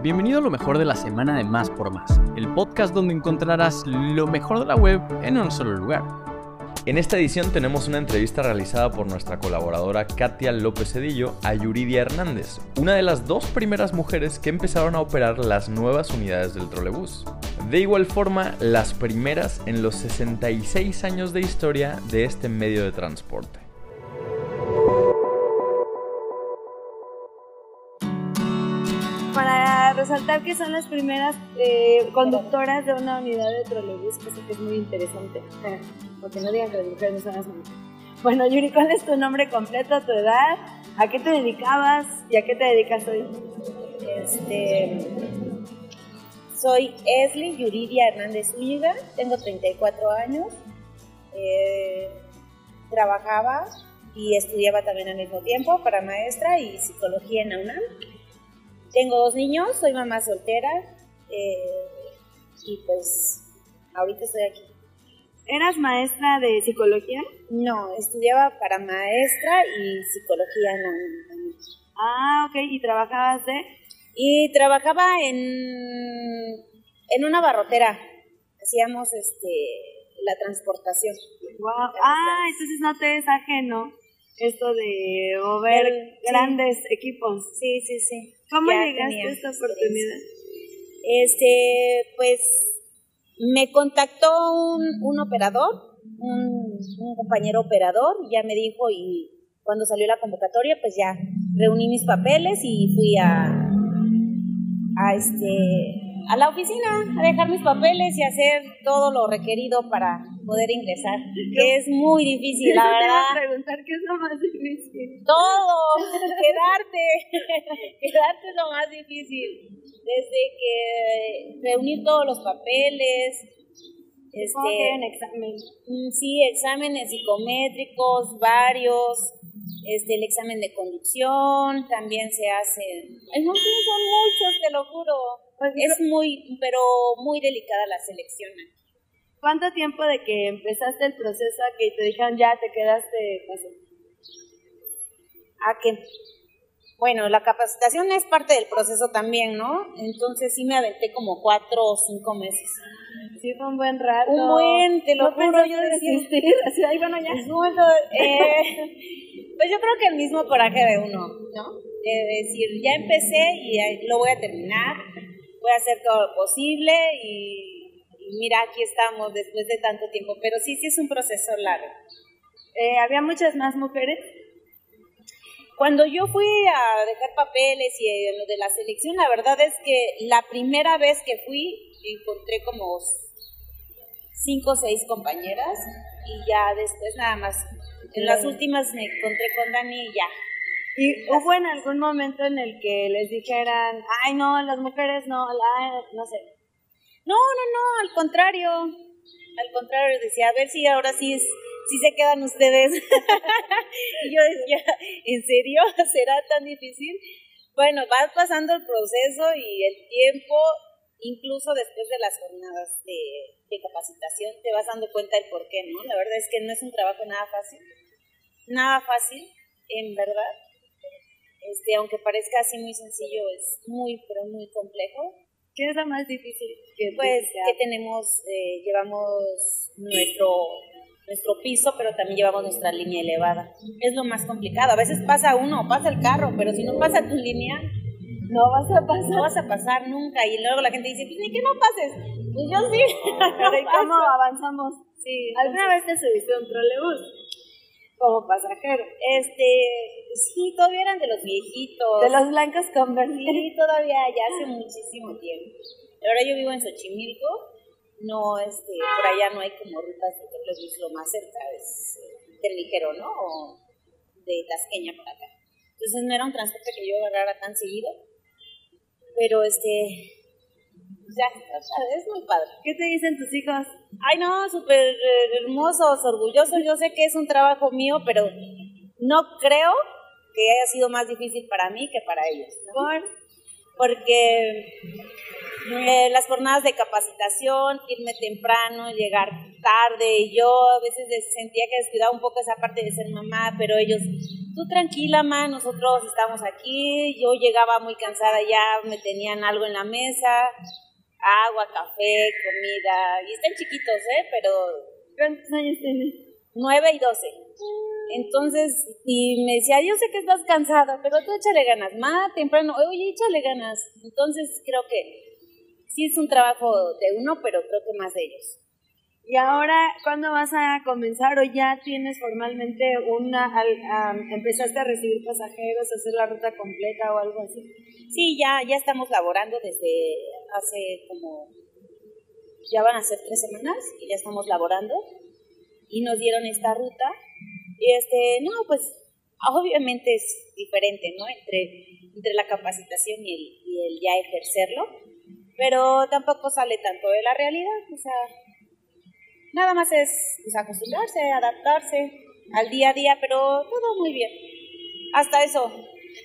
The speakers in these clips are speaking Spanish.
Bienvenido a lo mejor de la semana de Más por Más, el podcast donde encontrarás lo mejor de la web en un solo lugar. En esta edición tenemos una entrevista realizada por nuestra colaboradora Katia López Cedillo a Yuridia Hernández, una de las dos primeras mujeres que empezaron a operar las nuevas unidades del trolebús. De igual forma, las primeras en los 66 años de historia de este medio de transporte. Resaltar que son las primeras eh, conductoras de una unidad de trolebús, cosa que es muy interesante, porque no digan que las mujeres no son las mismas. Bueno, Yuri, ¿cuál es tu nombre completo, tu edad? ¿A qué te dedicabas y a qué te dedicas hoy? Este, soy Esli Yuridia Hernández Úñiga, tengo 34 años, eh, trabajaba y estudiaba también al mismo tiempo para maestra y psicología en la UNAM. Tengo dos niños, soy mamá soltera eh, y pues ahorita estoy aquí. ¿Eras maestra de psicología? No, estudiaba para maestra y psicología en la UNAM. Ah, ok, ¿y trabajabas de? Y trabajaba en, en una barrotera. Hacíamos este, la transportación. Wow. Ah, entonces no te es ajeno esto de mover grandes equipos. Sí, sí, sí. ¿Cómo Ya llegaste a esta oportunidad? Este, pues me contactó un, un operador, un, un compañero operador, ya me dijo y cuando salió la convocatoria, pues ya reuní mis papeles y fui a, a este a la oficina a dejar mis papeles y hacer todo lo requerido para poder ingresar, que es muy difícil, la Eso te verdad. a preguntar qué es lo más difícil. Todo, quedarte, quedarte es lo más difícil. Desde que reunir todos los papeles, ¿Cómo que en este, examen? mm, sí, exámenes psicométricos, varios, este, el examen de conducción también se hace. No, sí, son muchos, te lo juro. Pues, Es muy, pero muy delicada la selección. aquí. ¿Cuánto tiempo de que empezaste el proceso a que te dijeron ya te quedaste? a que, bueno, la capacitación es parte del proceso también, ¿no? Entonces sí me aventé como cuatro o cinco meses. Sí, fue un buen rato. Un buen, te lo ¿No juro, yo decía? Así, es bueno, eh, pues yo creo que el mismo coraje de uno, ¿no? De decir, ya empecé y eh, lo voy a terminar, voy a hacer todo lo posible y, y mira, aquí estamos después de tanto tiempo, pero sí, sí es un proceso largo. Eh, ¿Había muchas más mujeres? Cuando yo fui a dejar papeles y eh, lo de la selección, la verdad es que la primera vez que fui encontré como cinco o seis compañeras y ya después nada más. En las últimas me encontré con Dani y ya. ¿Y hubo en algún momento en el que les dijeran, ay, no, las mujeres no, no sé? No, no, no, al contrario. Al contrario, decía, a ver si ahora sí es, sí se quedan ustedes. y yo decía, ¿en serio? ¿Será tan difícil? Bueno, va pasando el proceso y el tiempo, incluso después de las jornadas de, de capacitación, te vas dando cuenta del por qué, ¿no? La verdad es que no es un trabajo nada fácil. Nada fácil, en verdad. Este, aunque parezca así muy sencillo, es muy, pero muy complejo. ¿Qué es lo más difícil? Que Pues que tenemos, eh, llevamos nuestro, nuestro piso, pero también llevamos nuestra línea elevada. Es lo más complicado. A veces pasa uno, pasa el carro, pero si no pasa tu línea, no vas a pasar. no vas a pasar nunca. Y luego la gente dice, pues ni que no pases. Pues yo sí. Pero ¿y cómo avanzamos? Sí, ¿Alguna vez te subiste a un trolebús? Como pasajero. Este, sí, todavía eran de los viejitos. De los blancos con. Sí, todavía, ya hace muchísimo tiempo. Ahora yo vivo en Xochimilco, no, este, por allá no hay como rutas de trolebús, lo más cerca es eh, del ligero, ¿no? O de Tasqueña para acá. Entonces no era un transporte que yo agarrara tan seguido, pero este, ya, es muy padre. ¿Qué te dicen tus hijos? Ay, no, súper eh, hermosos, orgullosos. Yo sé que es un trabajo mío, pero no creo que haya sido más difícil para mí que para ellos. Porque eh, las jornadas de capacitación, irme temprano, llegar tarde, yo a veces sentía que descuidaba un poco esa parte de ser mamá, pero ellos tú tranquila, ma, nosotros estamos aquí, yo llegaba muy cansada ya, me tenían algo en la mesa, agua, café, comida, y están chiquitos, ¿eh? Pero... ¿Cuántos años tienes? Nueve y doce. Entonces, y me decía, yo sé que estás cansada, pero tú échale ganas, más temprano, oye, échale ganas. Entonces, creo que sí es un trabajo de uno, pero creo que más de ellos. ¿Y ahora cuándo vas a comenzar o ya tienes formalmente una, empezaste a recibir pasajeros, a hacer la ruta completa o algo así? Sí, ya, ya estamos laborando desde hace como, ya van a ser tres semanas que ya estamos laborando y nos dieron esta ruta. Y este, no, pues obviamente es diferente, ¿no? Entre, entre la capacitación y el, y el ya ejercerlo, pero tampoco sale tanto de la realidad, o sea, nada más es pues, acostumbrarse, adaptarse al día a día, pero todo muy bien. Hasta eso.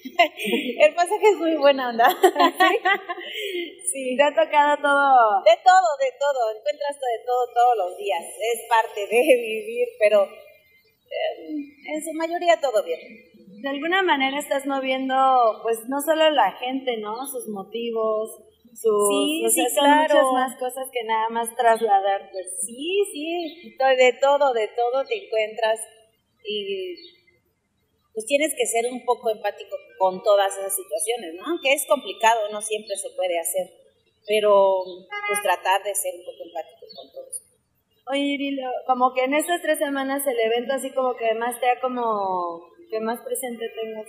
El pasaje es muy buena onda. ¿Sí? Te ha tocado todo. De todo, de todo. Encuentras de todo todos los días. Es parte de vivir, pero eh, en su mayoría todo bien. De alguna manera estás moviendo, pues no solo la gente, ¿no? Sus motivos, sus, sí, sí, muchas más cosas que nada más trasladar. Pues. Sí, sí, de todo, de todo te encuentras y pues tienes que ser un poco empático con todas esas situaciones, ¿no? Que es complicado, no siempre se puede hacer, pero pues tratar de ser un poco empático con todos. Oye, Irilo, como que en estas tres semanas el evento así como que más te ha como que más presente tengas.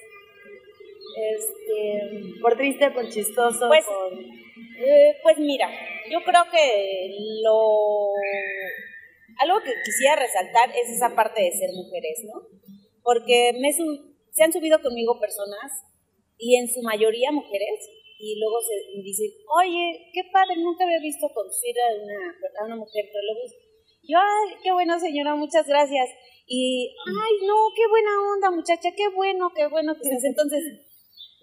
Este, por triste, por chistoso, pues, por... Eh, pues mira, yo creo que lo algo que quisiera resaltar es esa parte de ser mujeres, ¿no? Porque me se han subido conmigo personas y en su mayoría mujeres y luego se dicen, oye, qué padre, nunca había visto conducir a una, a una mujer trolebús. Yo, ay, qué bueno señora, muchas gracias. Y, ay, no, qué buena onda muchacha, qué bueno, qué bueno que estás. Entonces,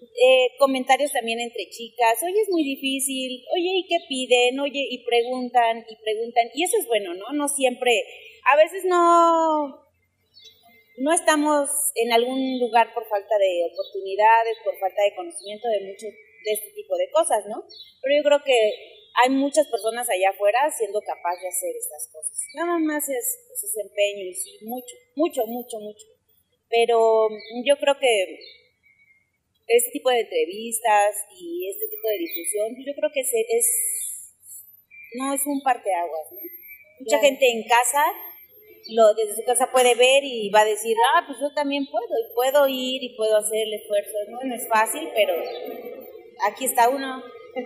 eh, comentarios también entre chicas, oye, es muy difícil, oye, ¿y qué piden? Oye, y preguntan, y preguntan, y eso es bueno, ¿no? No siempre, a veces no, no estamos en algún lugar por falta de oportunidades, por falta de conocimiento de muchos de este tipo de cosas, ¿no? Pero yo creo que hay muchas personas allá afuera siendo capaces de hacer estas cosas. Nada más es, es ese empeño y sí, mucho, mucho, mucho, mucho. Pero yo creo que este tipo de entrevistas y este tipo de difusión, yo creo que es, no es un parteaguas, ¿no? Mucha gente en casa, lo, desde su casa puede ver y va a decir, ah, pues yo también puedo, y puedo ir y puedo hacer el esfuerzo, ¿no? No es fácil, pero aquí está uno.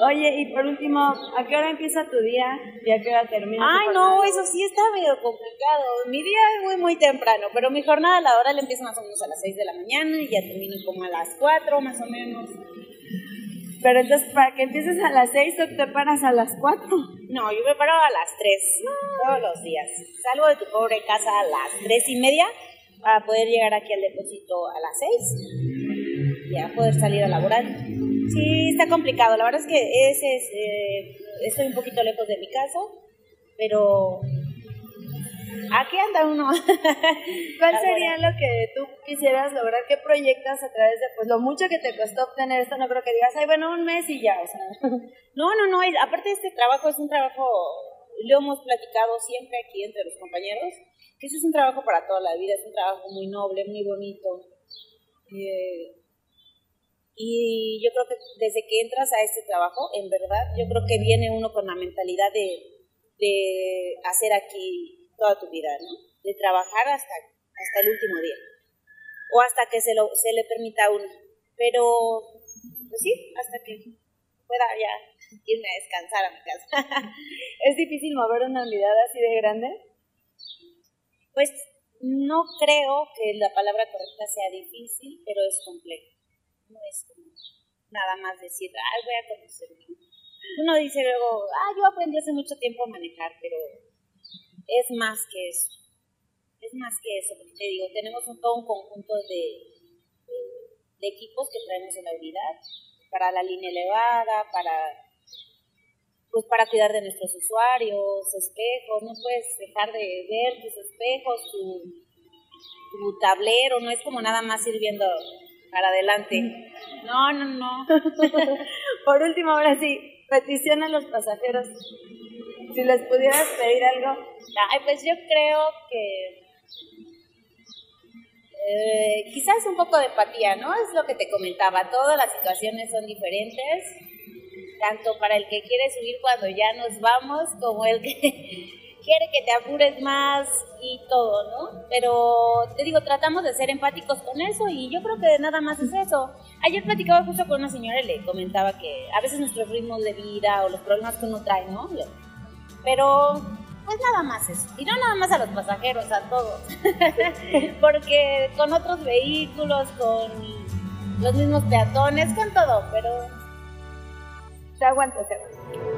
Oye, y por último, ¿a qué hora empieza tu día y a qué hora termina? Ay, no, eso sí está medio complicado. Mi día es muy, muy temprano, pero mi jornada la hora la empieza más o menos a las 6 de la mañana y ya termino como a las 4 más o menos. Pero entonces, para que empieces a las 6, ¿tú te paras a las 4? No, yo me paro a las 3 todos los días. Salgo de tu pobre casa a las 3 y media para poder llegar aquí al depósito a las 6 y ya poder salir a laborar. Sí, está complicado. La verdad es que ese es, eh, estoy un poquito lejos de mi casa, pero aquí anda uno. ¿Cuál sería lo que tú quisieras lograr? ¿Qué proyectas a través de pues lo mucho que te costó obtener esto? No creo que digas, ay, bueno, un mes y ya, o sea. No, no, no. Aparte este trabajo es un trabajo, lo hemos platicado siempre aquí entre los compañeros, que ese es un trabajo para toda la vida, es un trabajo muy noble, muy bonito. Eh, y yo creo que desde que entras a este trabajo, en verdad, yo creo que viene uno con la mentalidad de, de hacer aquí toda tu vida, ¿no? De trabajar hasta, hasta el último día. O hasta que se, lo, se le permita a uno. Pero, pues sí, hasta que pueda ya irme a descansar a mi casa. ¿Es difícil mover una unidad así de grande? Pues no creo que la palabra correcta sea difícil, pero es complejo no es como nada más decir, ay, voy a conocer. Uno dice luego, ah, yo aprendí hace mucho tiempo a manejar, pero es más que eso. Es más que eso, porque te digo, tenemos un, todo un conjunto de, de, equipos que traemos en la unidad para la línea elevada, para pues para cuidar de nuestros usuarios, espejos, no puedes dejar de ver tus espejos, tu, tu tablero, no es como nada más ir viendo para adelante. No, no, no. Por último, ahora sí, petición a los pasajeros. Si les pudieras pedir algo. Ay, pues yo creo que eh, quizás un poco de empatía, ¿no? Es lo que te comentaba, todas las situaciones son diferentes, tanto para el que quiere subir cuando ya nos vamos, como el que quiere que te apures más y todo, ¿no? Pero te digo, tratamos de ser empáticos con eso y yo creo que nada más es eso. Ayer platicaba justo con una señora y le comentaba que a veces nuestros ritmos de vida o los problemas que uno trae, ¿no? Pero pues nada más eso. Y no nada más a los pasajeros, a todos. Porque con otros vehículos, con los mismos peatones, con todo, pero se aguanta, se aguanta.